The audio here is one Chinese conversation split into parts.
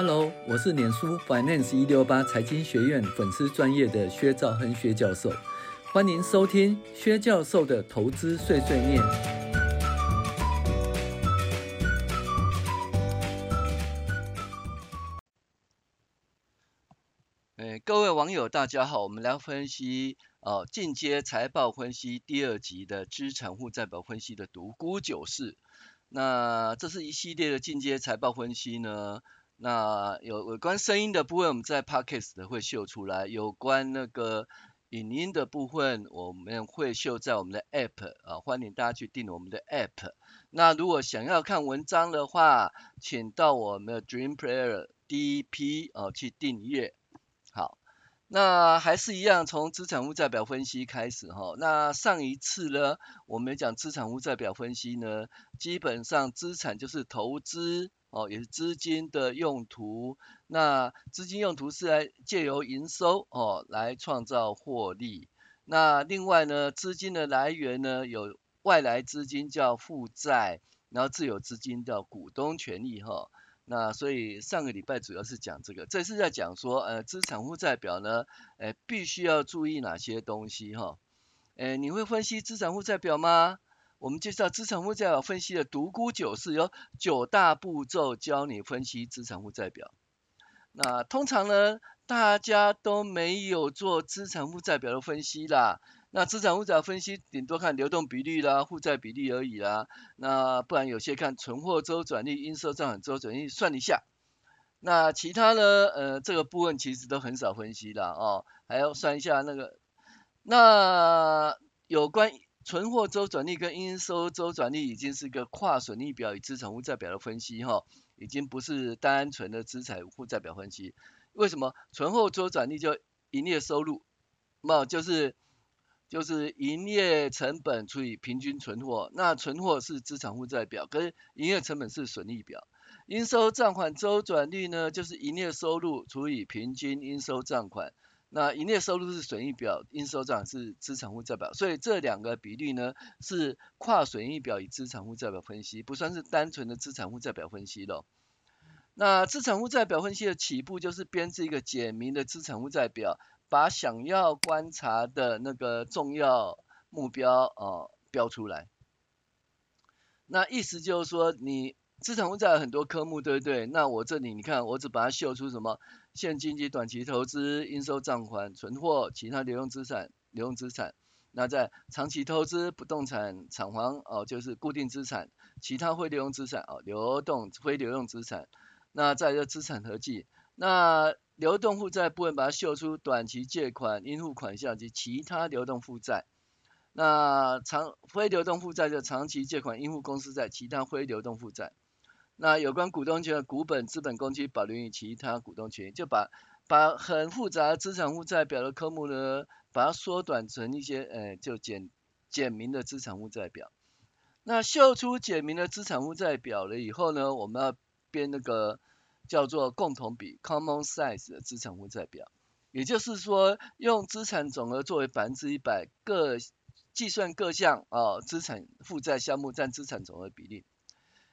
Hello，我是脸书 Finance 一六八财经学院粉丝专业的薛兆亨薛教授，欢迎收听薛教授的投资碎碎念。各位网友，大家好，我们来分析哦，进阶财报分析第二集的资产负债表分析的独孤九式。那这是一系列的进阶财报分析呢。那有有关声音的部分，我们在 Podcast 会秀出来；有关那个影音的部分，我们会秀在我们的 App 啊，欢迎大家去订我们的 App。那如果想要看文章的话，请到我们的 Dream Player DP 啊去订阅。那还是一样，从资产负债表分析开始哈。那上一次呢，我们讲资产负债表分析呢，基本上资产就是投资。哦，也是资金的用途。那资金用途是来借由营收哦来创造获利。那另外呢，资金的来源呢有外来资金叫负债，然后自有资金叫股东权益哈、那所以上个礼拜主要是讲这个，这是在讲说呃资产负债表呢，呃必须要注意哪些东西哈？呃你会分析资产负债表吗？我们介绍资产负债表分析的独孤九式，有九大步骤教你分析资产负债表。那通常呢，大家都没有做资产负债表的分析啦。那资产负债分析顶多看流动比率啦、负债比例而已啦。那不然有些看存货周转率、应收账款周转率算一下。那其他呢，呃，这个部分其实都很少分析啦。哦，还要算一下那个。那有关。存货周转率跟应收周转率已经是一个跨损益表与资产负债表的分析哈，已经不是单纯的资产负债表分析。为什么？存货周转率就营业收入，那就是就是营业成本除以平均存货，那存货是资产负债表，跟营业成本是损益表。应收账款周转率呢，就是营业收入除以平均应收账款。那营业收入是损益表，应收账是资产负债表，所以这两个比率呢是跨损益表与资产负债表分析，不算是单纯的资产负债表分析咯。那资产负债表分析的起步就是编制一个简明的资产负债表，把想要观察的那个重要目标哦标出来。那意思就是说，你资产负债很多科目，对不对？那我这里你看，我只把它秀出什么？现金及短期投资、应收账款、存货、其他流用资产、流用资产。那在长期投资、不动产、厂房哦，就是固定资产，其他非流用资产哦，流动非流用资产。那在这资产合计，那流动负债部分把它秀出短期借款、应付款项及其他流动负债。那长非流动负债就长期借款、应付公司债、其他非流动负债。那有关股东权的股本、资本公积、保留与其他股东权益，就把把很复杂的资产负债表的科目呢，把它缩短成一些，呃，就简简明的资产负债表。那秀出简明的资产负债表了以后呢，我们要编那个叫做共同比 （common size） 的资产负债表，也就是说，用资产总额作为百分之一百，各计算各项啊资产负债项目占资产总额比例。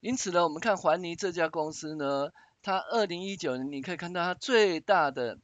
因此呢，我们看环泥这家公司呢，它二零一九年你可以看到它最大的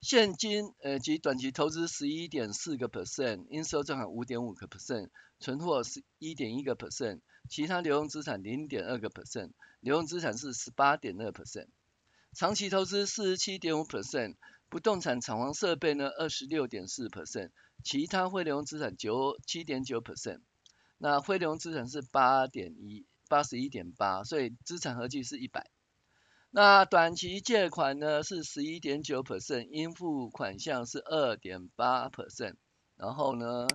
现金呃及短期投资十一点四个 percent，应收账款五点五个 percent，存货是一点一个 percent，其他流用资产零点二个 percent，流用资产是十八点二 percent，长期投资四十七点五 percent，不动产厂房设备呢二十六点四 percent，其他非流用资产九七点九 percent。那非流用资产是八点一八十一点八，所以资产合计是一百。那短期借款呢是十一点九 percent，应付款项是二点八 percent，然后呢，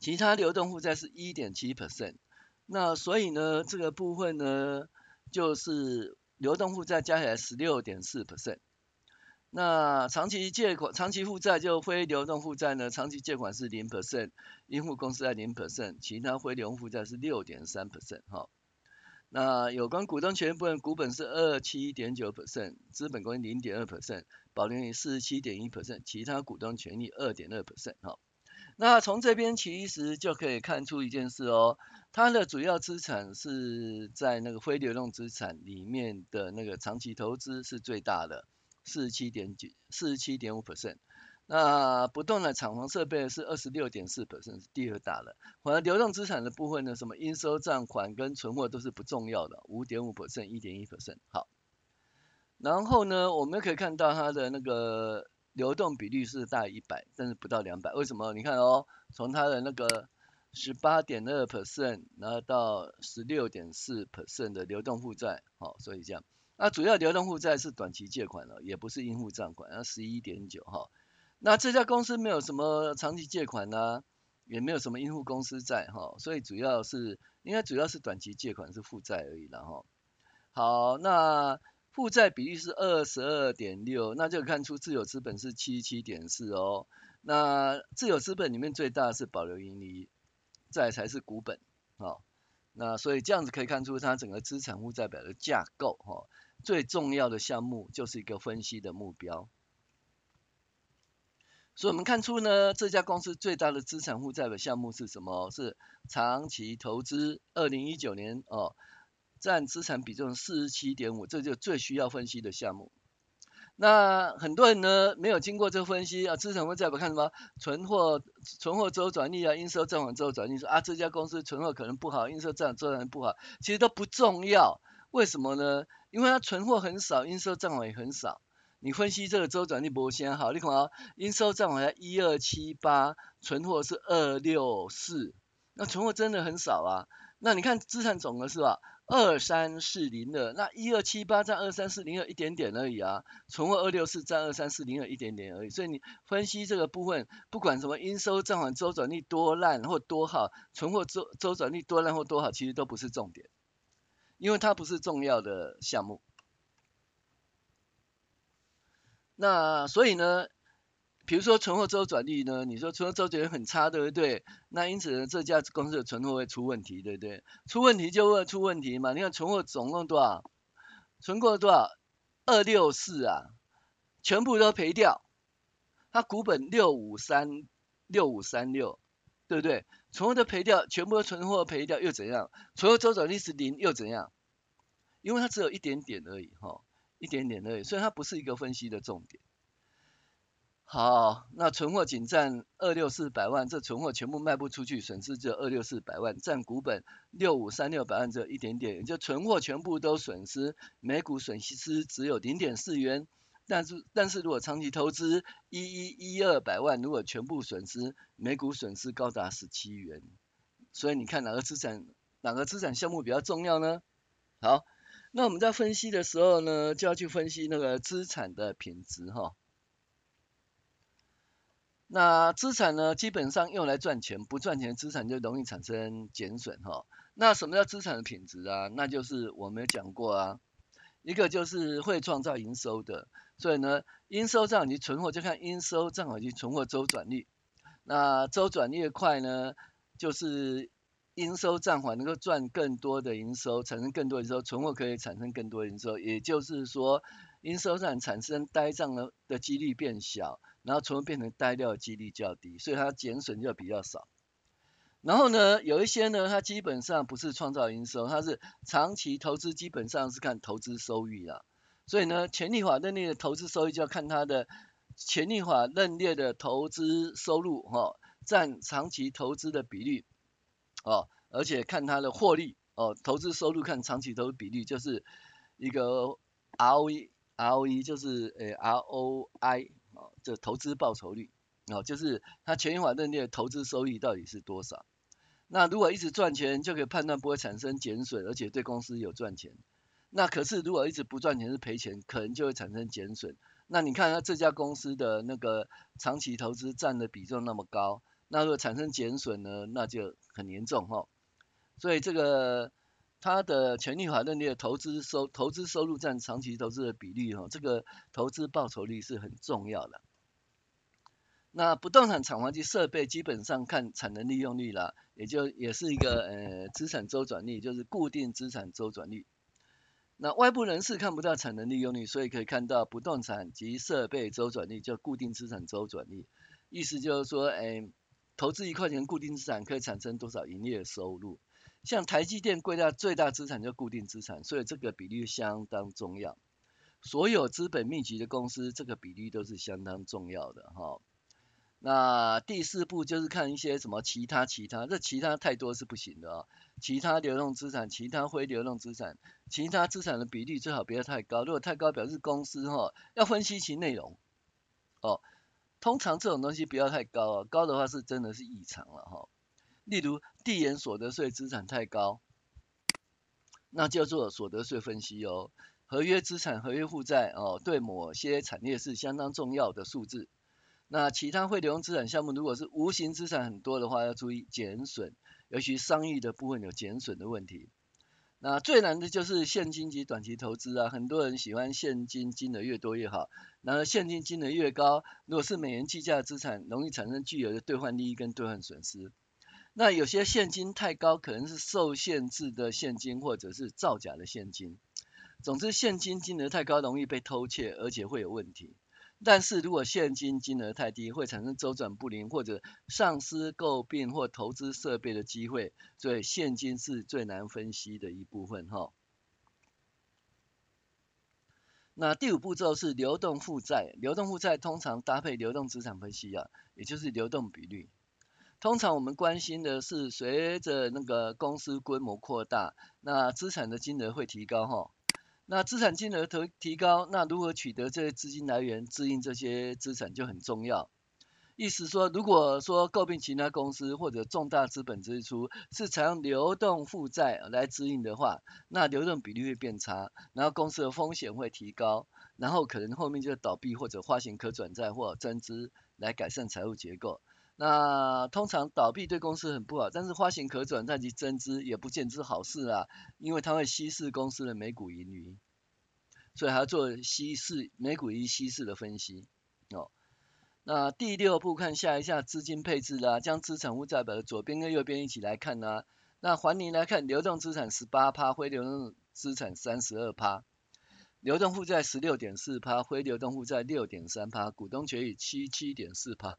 其他流动负债是一点七 percent。那所以呢，这个部分呢就是流动负债加起来十六点四 percent。那长期借款、长期负债就非流动负债呢？长期借款是零 percent，应付公司债零 percent，其他非流动负债是六点三 percent。哈，那有关股东权益部分，股本是二七点九 percent，资本公积零点二 percent，保留率四十七点一 percent，其他股东权益二点二 percent。哈，那从这边其实就可以看出一件事哦，它的主要资产是在那个非流动资产里面的那个长期投资是最大的，四十七点九，四十七点五 percent。那不动产厂房设备是二十六点四 percent，是第二大的。反而流动资产的部分呢，什么应收账款跟存货都是不重要的，五点五 percent，一点一 percent。好，然后呢，我们可以看到它的那个流动比率是大于一百，但是不到两百。为什么？你看哦，从它的那个十八点二 percent，然后到十六点四 percent 的流动负债，好，所以这样。那主要流动负债是短期借款了，也不是应付账款，然后十一点九哈。那这家公司没有什么长期借款啊，也没有什么应付公司债哈，所以主要是应该主要是短期借款是负债而已了哈。好，那负债比例是二十二点六，那就看出自有资本是七七点四哦。那自有资本里面最大的是保留盈余，再才是股本哦。那所以这样子可以看出它整个资产负债表的架构哈。最重要的项目就是一个分析的目标。所以我们看出呢，这家公司最大的资产负债的项目是什么？是长期投资。二零一九年哦，占资产比重四十七点五，这就最需要分析的项目。那很多人呢，没有经过这个分析啊，资产负债表看什么？存货、存货周转率啊，应收账款周转率，说啊，这家公司存货可能不好，应收账款周转率不好，其实都不重要。为什么呢？因为它存货很少，应收账款也很少。你分析这个周转率不先好，你看啊，应收账款一二七八，存货是二六四，那存货真的很少啊。那你看资产总额是吧？二三四零二，那一二七八占二三四零二一点点而已啊，存货二六四占二三四零二一点点而已。所以你分析这个部分，不管什么应收账款周转率多烂或多好，存货周周转率多烂或多好，其实都不是重点，因为它不是重要的项目。那所以呢，比如说存货周转率呢，你说存货周转率很差，对不对？那因此呢，这家公司的存货会出问题，对不对？出问题就会出问题嘛。你看存货总共多少？存货多少？二六四啊，全部都赔掉。它股本六五三六五三六，对不对？存货都赔掉，全部都存货赔掉又怎样？存货周转率是零又怎样？因为它只有一点点而已，哈。一点点而已，所以它不是一个分析的重点。好，那存货仅占二六四百万，这存货全部卖不出去，损失只有二六四百万，占股本六五三六百万只有一点点，也就存货全部都损失，每股损失只有零点四元。但是，但是如果长期投资一一一二百万，如果全部损失，每股损失高达十七元。所以你看哪个资产哪个资产项目比较重要呢？好。那我们在分析的时候呢，就要去分析那个资产的品质哈。那资产呢，基本上用来赚钱，不赚钱资产就容易产生减损哈。那什么叫资产的品质啊？那就是我们讲过啊，一个就是会创造营收的，所以呢，应收账款及存货就看应收账款及存货周转率。那周转越快呢，就是。应收账款能够赚更多的营收，产生更多的营收，存货可以产生更多的营收，也就是说，应收账产生呆账的的几率变小，然后从而变成呆掉的几率较低，所以它减损就比较少。然后呢，有一些呢，它基本上不是创造营收，它是长期投资，基本上是看投资收益啦。所以呢，潜力法认列的投资收益就要看它的潜力法认列的投资收入哈，占长期投资的比例。哦，而且看它的获利哦，投资收入看长期投资比率就是一个 ROE，ROE 就是诶 ROI 哦，这投资报酬率哦，就是它权益法认定的投资收益到底是多少。那如果一直赚钱，就可以判断不会产生减损，而且对公司有赚钱。那可是如果一直不赚钱是赔钱，可能就会产生减损。那你看它这家公司的那个长期投资占的比重那么高。那如果产生减损呢，那就很严重哈。所以这个它的权益法认定的投资收投资收入占长期投资的比例哈，这个投资报酬率是很重要的。那不动产厂房及设备基本上看产能利用率啦，也就也是一个呃资产周转率，就是固定资产周转率。那外部人士看不到产能利用率，所以可以看到不动产及设备周转率叫固定资产周转率，意思就是说，哎。投资一块钱固定资产可以产生多少营业收入。像台积电贵大最大资产就固定资产，所以这个比例相当重要。所有资本密集的公司，这个比例都是相当重要的哈。那第四步就是看一些什么其他其他，这其他太多是不行的啊。其他流动资产、其他非流动资产、其他资产的比例最好不要太高，如果太高表示公司哈要分析其内容哦。通常这种东西不要太高啊，高的话是真的是异常了哈。例如递延所得税资产太高，那叫做所得税分析哦。合约资产、合约负债哦，对某些产业是相当重要的数字。那其他非流资产项目，如果是无形资产很多的话，要注意减损，尤其商誉的部分有减损的问题。那最难的就是现金及短期投资啊，很多人喜欢现金金额越多越好，然后现金金额越高，如果是美元计价资产，容易产生巨额的兑换利益跟兑换损失。那有些现金太高，可能是受限制的现金，或者是造假的现金。总之，现金金额太高，容易被偷窃，而且会有问题。但是如果现金金额太低，会产生周转不灵，或者丧失购并或投资设备的机会。所以现金是最难分析的一部分哈。那第五步骤是流动负债，流动负债通常搭配流动资产分析啊，也就是流动比率。通常我们关心的是，随着那个公司规模扩大，那资产的金额会提高哈。那资产金额提提高，那如何取得这些资金来源，支应这些资产就很重要。意思说，如果说购并其他公司或者重大资本支出是采用流动负债来支应的话，那流动比率会变差，然后公司的风险会提高，然后可能后面就倒闭或者发行可转债或增资来改善财务结构。那通常倒闭对公司很不好，但是发行可转债及增资也不见之好事啊，因为它会稀释公司的每股盈余，所以还要做稀释每股盈稀释的分析哦。那第六步看下一下资金配置啦，将资产负债表的左边跟右边一起来看啦。那环你来看，流动资产十八趴，非流动资产三十二趴，流动负债十六点四趴，非流动负债六点三趴，股东权益七七点四趴。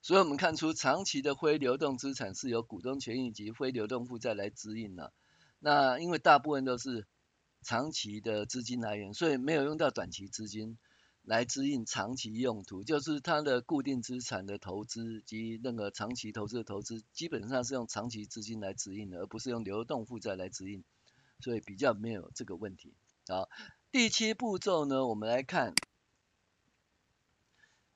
所以我们看出长期的非流动资产是由股东权益及非流动负债来支应的。那因为大部分都是长期的资金来源，所以没有用到短期资金来支应长期用途。就是它的固定资产的投资及那个长期投资的投资，基本上是用长期资金来支应的，而不是用流动负债来支应。所以比较没有这个问题。好，第七步骤呢，我们来看，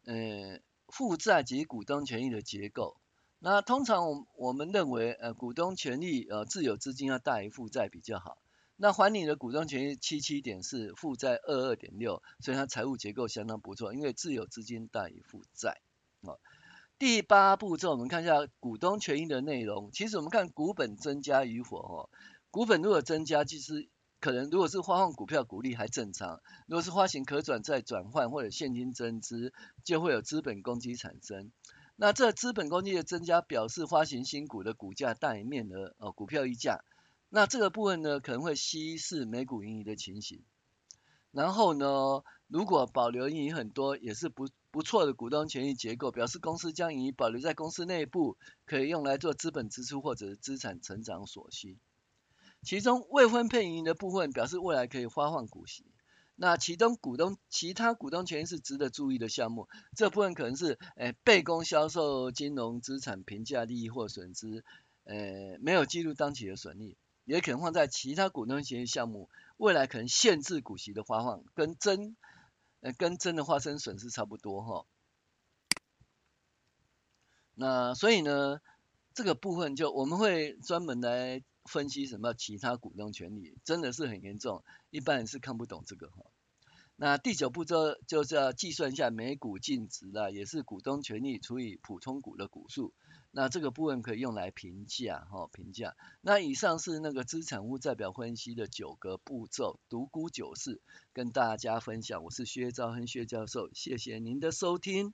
嗯。负债及股东权益的结构，那通常我我们认为，呃，股东权益呃自有资金要大于负债比较好。那还你的股东权益七七点四，负债二二点六，所以它财务结构相当不错，因为自有资金大于负债。哦，第八步骤我们看一下股东权益的内容。其实我们看股本增加与否，哦，股本如果增加，其实。可能如果是发放股票股利还正常，如果是发行可转债转换或者现金增资，就会有资本公积产生。那这资本公积的增加表示发行新股的股价大于面额哦，股票溢价。那这个部分呢，可能会稀释每股盈余的情形。然后呢，如果保留盈余很多，也是不不错的股东权益结构，表示公司将盈余保留在公司内部，可以用来做资本支出或者是资产成长所需。其中未分配盈的部分表示未来可以发放股息，那其中股东其他股东权益是值得注意的项目，这部分可能是诶、欸、备公销售金融资产评价利益或损失，诶、欸、没有记录当期的损益，也可能放在其他股东权益项目，未来可能限制股息的发放，跟真呃跟真的发生损失差不多哈。那所以呢，这个部分就我们会专门来。分析什么其他股东权利真的是很严重，一般人是看不懂这个哈。那第九步骤就是要计算一下每股净值啦，也是股东权益除以普通股的股数。那这个部分可以用来评价哈，评价。那以上是那个资产负债表分析的九个步骤，独孤九式跟大家分享。我是薛兆亨薛教授，谢谢您的收听。